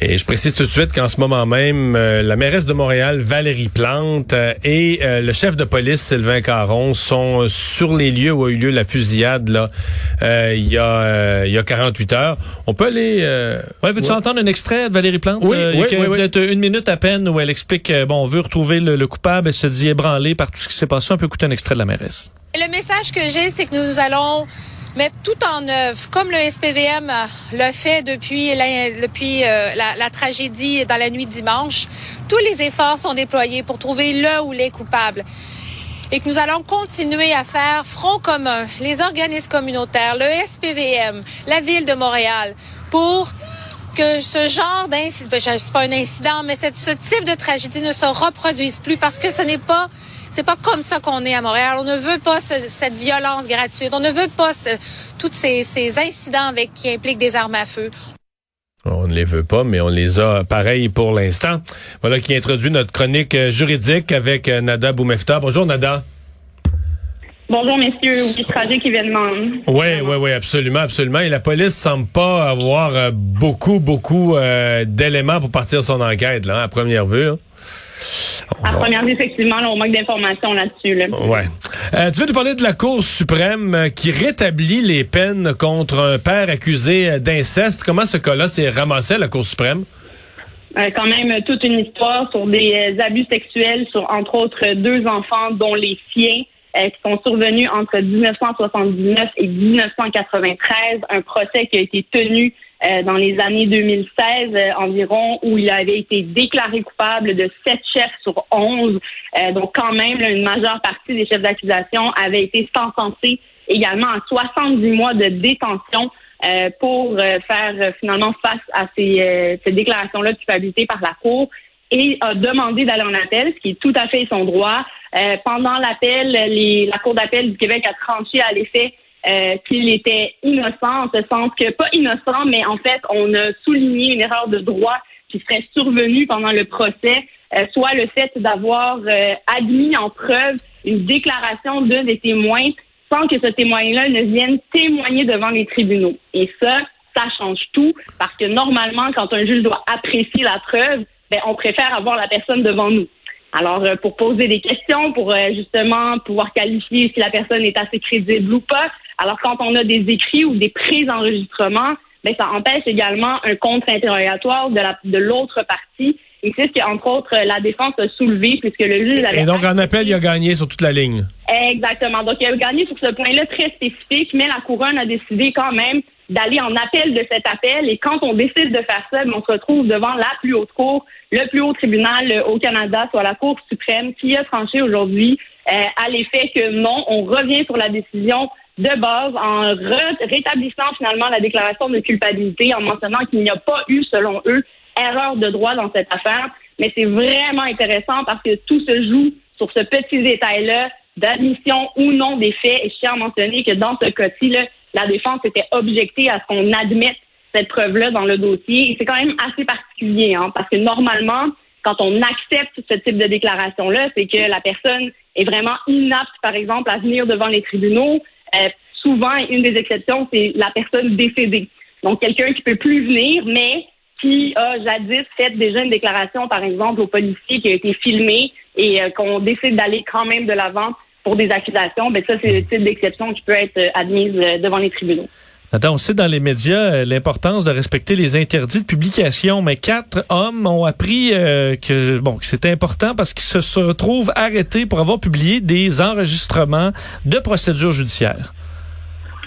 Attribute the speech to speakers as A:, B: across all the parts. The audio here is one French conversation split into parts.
A: Et je précise tout de suite qu'en ce moment même, euh, la mairesse de Montréal, Valérie Plante, euh, et euh, le chef de police, Sylvain Caron, sont sur les lieux où a eu lieu la fusillade là, il, y a, il y a 48 heures. On peut aller...
B: ouais, veux-tu entendre un extrait de Valérie Plante?
A: Oui,
B: il y a
A: oui, oui,
B: peut-être une minute à peine où elle explique, bon, on veut retrouver le, le, coupable, elle se dit ébranlée par tout ce qui s'est passé. On peut écouter un extrait de la mairesse.
C: Le message que j'ai, c'est que nous allons mettre tout en œuvre, comme le SPVM l'a fait depuis, euh, la, tragédie dans la nuit dimanche. Tous les efforts sont déployés pour trouver le ou les coupables. Et que nous allons continuer à faire front commun, les organismes communautaires, le SPVM, la ville de Montréal, pour que ce genre d'incident, c'est pas un incident, mais ce type de tragédie ne se reproduise plus parce que ce n'est pas c'est pas comme ça qu'on est à Montréal. On ne veut pas ce, cette violence gratuite. On ne veut pas ce, tous ces, ces, incidents avec qui impliquent des armes à feu.
A: On ne les veut pas, mais on les a pareil pour l'instant. Voilà qui introduit notre chronique euh, juridique avec euh, Nada Boumefta. Bonjour Nada.
D: Bonjour messieurs, oui, tragique événement.
A: Oui, oui, oui, absolument, absolument. Et la police semble pas avoir euh, beaucoup, beaucoup euh, d'éléments pour partir son enquête, là, à première vue. Là.
D: À première vue, effectivement, là, on manque d'informations là-dessus. Là.
A: Ouais. Euh, tu veux nous parler de la Cour suprême euh, qui rétablit les peines contre un père accusé d'inceste. Comment ce cas-là s'est ramassé à la Cour suprême?
D: Euh, quand même toute une histoire sur des euh, abus sexuels sur, entre autres, deux enfants, dont les siens, euh, qui sont survenus entre 1979 et 1993. Un procès qui a été tenu euh, dans les années 2016 euh, environ, où il avait été déclaré coupable de sept chefs sur 11. Euh, donc quand même, une majeure partie des chefs d'accusation avaient été sentencés également à 70 mois de détention euh, pour faire finalement face à ces, ces déclarations-là de culpabilité par la Cour et a demandé d'aller en appel, ce qui est tout à fait son droit. pendant l'appel, la Cour d'appel du Québec a tranché à l'effet euh, qu'il était innocent, en ce sens que, pas innocent, mais en fait, on a souligné une erreur de droit qui serait survenue pendant le procès, euh, soit le fait d'avoir euh, admis en preuve une déclaration d'un des témoins sans que ce témoin-là ne vienne témoigner devant les tribunaux. Et ça, ça change tout, parce que normalement, quand un juge doit apprécier la preuve, ben, on préfère avoir la personne devant nous. Alors, pour poser des questions, pour justement pouvoir qualifier si la personne est assez crédible ou pas, alors, quand on a des écrits ou des prises d'enregistrement, ben, ça empêche également un contre-interrogatoire de, la, de l'autre partie. Et c'est ce qu'entre autres, la défense a soulevé puisque le juge avait...
A: Et donc, en appel, il a gagné sur toute la ligne.
D: Exactement. Donc, il a gagné sur ce point-là très spécifique, mais la couronne a décidé quand même d'aller en appel de cet appel. Et quand on décide de faire ça, ben, on se retrouve devant la plus haute cour, le plus haut tribunal au Canada, soit la Cour suprême, qui a tranché aujourd'hui euh, à l'effet que non, on revient sur la décision de base en rétablissant finalement la déclaration de culpabilité, en mentionnant qu'il n'y a pas eu, selon eux, erreur de droit dans cette affaire. Mais c'est vraiment intéressant parce que tout se joue sur ce petit détail-là d'admission ou non des faits. Et je tiens à mentionner que dans ce cas-ci, la défense était objectée à ce qu'on admette cette preuve-là dans le dossier. Et c'est quand même assez particulier, hein, parce que normalement, quand on accepte ce type de déclaration-là, c'est que la personne est vraiment inapte, par exemple, à venir devant les tribunaux, euh, souvent, une des exceptions, c'est la personne décédée. Donc, quelqu'un qui peut plus venir, mais qui a jadis fait déjà une déclaration, par exemple, au policier qui a été filmé et euh, qu'on décide d'aller quand même de l'avant pour des accusations, ben ça, c'est le type d'exception qui peut être euh, admise devant les tribunaux.
B: On sait dans les médias l'importance de respecter les interdits de publication, mais quatre hommes ont appris que bon que c'était important parce qu'ils se retrouvent arrêtés pour avoir publié des enregistrements de procédures judiciaires.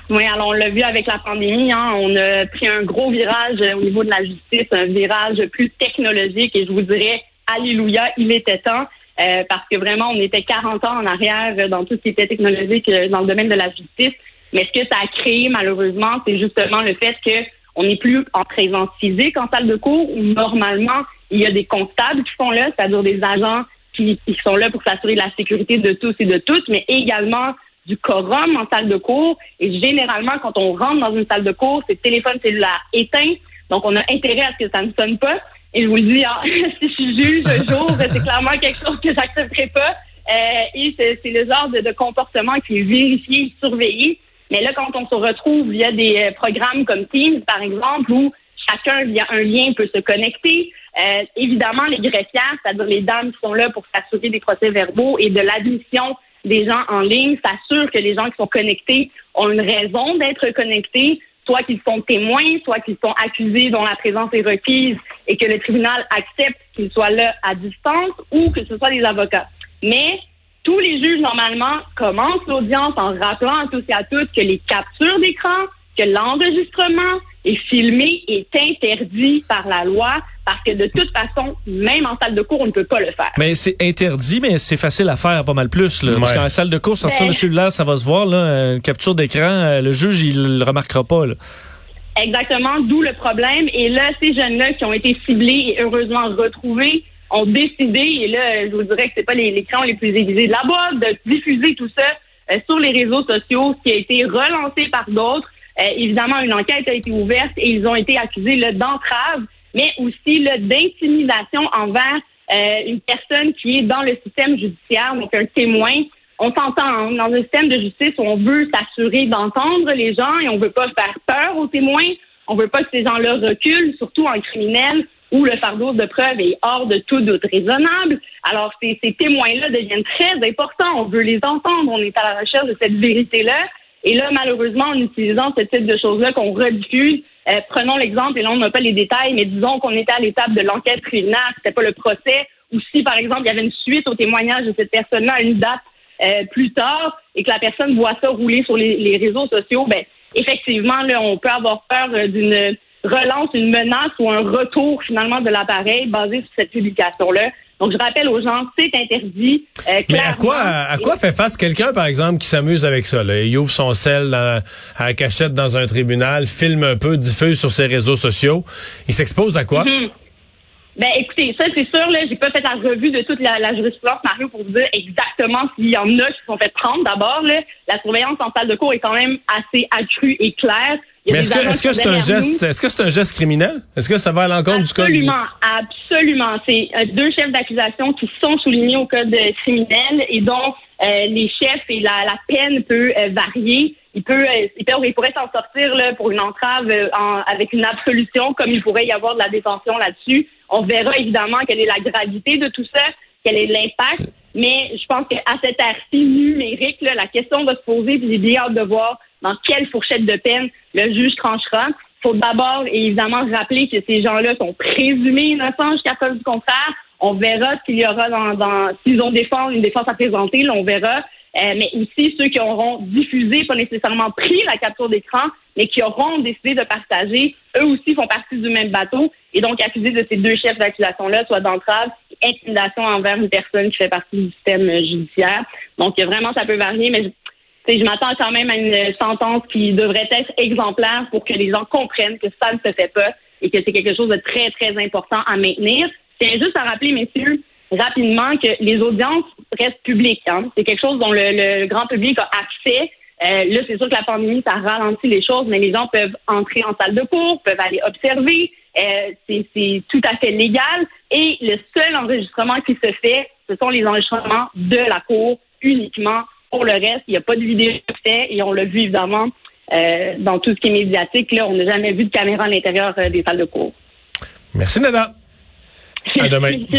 D: Oui, alors on l'a vu avec la pandémie, hein, on a pris un gros virage au niveau de la justice, un virage plus technologique et je vous dirais, alléluia, il était temps. Euh, parce que vraiment, on était 40 ans en arrière dans tout ce qui était technologique euh, dans le domaine de la justice. Mais ce que ça a créé, malheureusement, c'est justement le fait que on n'est plus en présence physique en salle de cours où normalement il y a des constables qui sont là, c'est-à-dire des agents qui, qui sont là pour s'assurer de la sécurité de tous et de toutes, mais également du quorum en salle de cours. Et généralement, quand on rentre dans une salle de cours, c'est téléphone cellulaire éteint. Donc, on a intérêt à ce que ça ne sonne pas. Et je vous le dis, hein, si je suis juge un jour, c'est clairement quelque chose que j'accepterai pas. Euh, et c'est le genre de, comportement qui est vérifié, surveillé. Mais là, quand on se retrouve via des euh, programmes comme Teams, par exemple, où chacun via un lien peut se connecter, euh, évidemment, les greffières, c'est-à-dire les dames qui sont là pour s'assurer des procès-verbaux et de l'admission des gens en ligne, s'assurent que les gens qui sont connectés ont une raison d'être connectés, soit qu'ils sont témoins, soit qu'ils sont accusés dont la présence est requise et que le tribunal accepte qu'ils soient là à distance ou que ce soit des avocats. Mais tous les juges, normalement, commencent l'audience en rappelant à tous et à toutes que les captures d'écran, que l'enregistrement est filmé est interdit par la loi parce que de toute façon, même en salle de cours, on ne peut pas le faire.
B: Mais c'est interdit, mais c'est facile à faire pas mal plus. Là, Parce qu'en salle de cours, sortir ben... le cellulaire, ça va se voir. Là, une capture d'écran, euh, le juge, il le remarquera pas. Là.
D: Exactement, d'où le problème. Et là, ces jeunes-là qui ont été ciblés et heureusement retrouvés ont décidé, et là, je vous dirais que c'est pas les, les crayons les plus aiguisés de la boîte, de diffuser tout ça euh, sur les réseaux sociaux, ce qui a été relancé par d'autres. Euh, évidemment, une enquête a été ouverte et ils ont été accusés d'entrave, mais aussi d'intimidation envers euh, une personne qui est dans le système judiciaire, donc un témoin. On s'entend hein, dans un système de justice on veut s'assurer d'entendre les gens et on veut pas faire peur aux témoins. On veut pas que ces gens-là reculent, surtout en criminel où le fardeau de preuve est hors de tout doute raisonnable. Alors, ces, ces témoins-là deviennent très importants. On veut les entendre. On est à la recherche de cette vérité-là. Et là, malheureusement, en utilisant ce type de choses-là qu'on rediffuse, euh, prenons l'exemple, et là, on n'a pas les détails, mais disons qu'on était à l'étape de l'enquête préliminaire, c'était pas le procès, ou si, par exemple, il y avait une suite au témoignage de cette personne-là à une date euh, plus tard, et que la personne voit ça rouler sur les, les réseaux sociaux, ben effectivement, là, on peut avoir peur euh, d'une relance, une menace ou un retour finalement de l'appareil basé sur cette publication-là. Donc, je rappelle aux gens, c'est interdit.
A: Euh, Mais à quoi, à quoi fait face quelqu'un, par exemple, qui s'amuse avec ça? Là? Il ouvre son sel dans, à la cachette dans un tribunal, filme un peu, diffuse sur ses réseaux sociaux. Il s'expose à quoi?
D: Mm-hmm. Ben, écoutez, ça, c'est sûr, là, j'ai pas fait la revue de toute la, la jurisprudence, Mario, pour vous dire exactement s'il y en a qui sont fait prendre. D'abord, la surveillance en salle de cours est quand même assez accrue et claire.
A: Mais est-ce que est-ce que c'est un geste est-ce que c'est un geste criminel? Est-ce que ça va à l'encontre du code
D: Absolument, absolument. C'est euh, deux chefs d'accusation qui sont soulignés au code criminel et dont euh, les chefs et la, la peine peut euh, varier. Il peut, il, peut, il pourrait s'en sortir là, pour une entrave en, avec une absolution, comme il pourrait y avoir de la détention là-dessus. On verra évidemment quelle est la gravité de tout ça, quel est l'impact. Mais je pense qu'à cette ère-ci numérique, là, la question va se poser, puis j'ai bien hâte de voir dans quelle fourchette de peine le juge tranchera? Il faut d'abord, évidemment, rappeler que ces gens-là sont présumés innocents jusqu'à preuve du contraire. On verra s'il y aura dans, dans s'ils ont défense, une défense à présenter, là, on verra. Euh, mais aussi ceux qui auront diffusé, pas nécessairement pris la capture d'écran, mais qui auront décidé de partager, eux aussi font partie du même bateau et donc accusés de ces deux chefs d'accusation-là, soit d'entrave, intimidation envers une personne qui fait partie du système judiciaire. Donc vraiment, ça peut varier, mais je m'attends quand même à une sentence qui devrait être exemplaire pour que les gens comprennent que ça ne se fait pas et que c'est quelque chose de très, très important à maintenir. C'est juste à rappeler, messieurs, rapidement que les audiences restent publiques. Hein. C'est quelque chose dont le, grand public a accès. Euh, là, c'est sûr que la pandémie, ça ralentit les choses, mais les gens peuvent entrer en salle de cours, peuvent aller observer. Euh, c'est tout à fait légal. Et le seul enregistrement qui se fait, ce sont les enregistrements de la cour uniquement pour le reste, il n'y a pas de vidéo fait et on l'a vu évidemment euh, dans tout ce qui est médiatique. Là, on n'a jamais vu de caméra à l'intérieur euh, des salles de cours.
A: Merci, Nada. À demain.